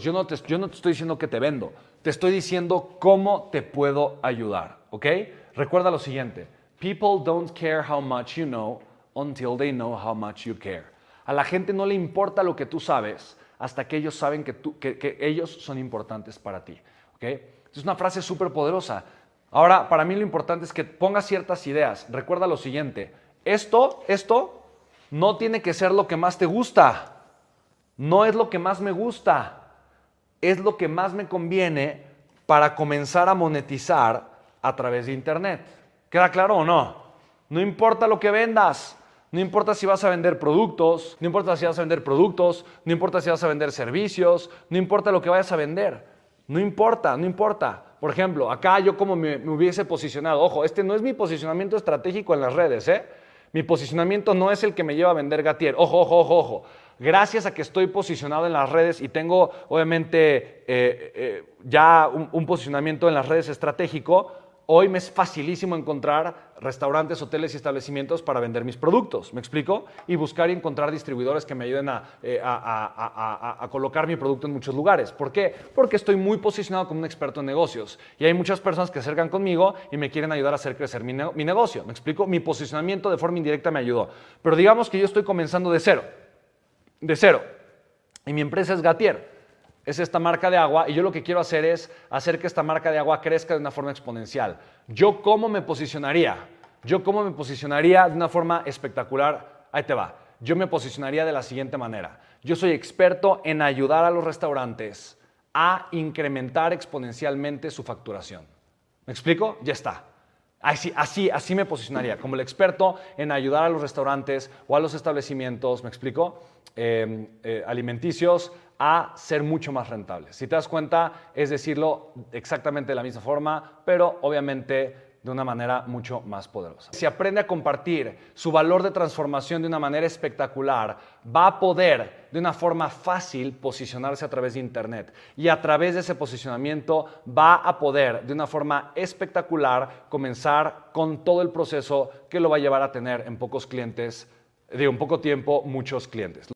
Yo no, te, yo no te estoy diciendo que te vendo, te estoy diciendo cómo te puedo ayudar, ¿ok? Recuerda lo siguiente, people don't care how much you know until they know how much you care. A la gente no le importa lo que tú sabes hasta que ellos saben que, tú, que, que ellos son importantes para ti, ¿ok? Es una frase súper poderosa. Ahora, para mí lo importante es que pongas ciertas ideas. Recuerda lo siguiente, esto, esto no tiene que ser lo que más te gusta, no es lo que más me gusta es lo que más me conviene para comenzar a monetizar a través de Internet. ¿Queda claro o no? No importa lo que vendas, no importa si vas a vender productos, no importa si vas a vender productos, no importa si vas a vender servicios, no importa lo que vayas a vender, no importa, no importa. Por ejemplo, acá yo como me, hubiese posicionado, ojo, este no es mi posicionamiento estratégico en las redes, ¿eh? Mi posicionamiento no es el que me lleva a vender Gatier. Ojo, ojo, ojo, ojo gracias a que estoy posicionado en las redes y tengo obviamente eh, eh, ya un, posicionamiento en las redes estratégico, hoy me es facilísimo encontrar restaurantes, hoteles y establecimientos para vender mis productos, ¿me explico? Y buscar y encontrar distribuidores que me ayuden eh, a, a, colocar mi producto en muchos lugares. ¿Por qué? Porque estoy muy posicionado como un experto en negocios y hay muchas personas que se acercan conmigo y me quieren ayudar a hacer crecer mi, mi negocio, ¿me explico? Mi posicionamiento de forma indirecta me ayudó. Pero digamos que yo estoy comenzando de cero de cero. Y mi empresa es Gatier. Es esta marca de agua y yo lo que quiero hacer es hacer que esta marca de agua crezca de una forma exponencial. ¿Yo cómo me posicionaría? Yo cómo me posicionaría de una forma espectacular. Ahí te va. Yo me posicionaría de la siguiente manera. Yo soy experto en ayudar a los restaurantes a incrementar exponencialmente su facturación. ¿Me explico? Ya está. Así, así, así me posicionaría, como el experto en ayudar a los restaurantes o a los establecimientos, ¿me explico? Em, eh, alimenticios a ser mucho más rentables. Si te das cuenta, es decirlo exactamente de la misma forma, pero obviamente de una manera mucho más poderosa. Si aprende a compartir su valor de transformación de una manera espectacular, va a poder de una forma fácil posicionarse a través de Internet y a través de ese posicionamiento va a poder de una forma espectacular comenzar con todo el proceso que lo va a llevar a tener en pocos clientes, de un poco tiempo, muchos clientes.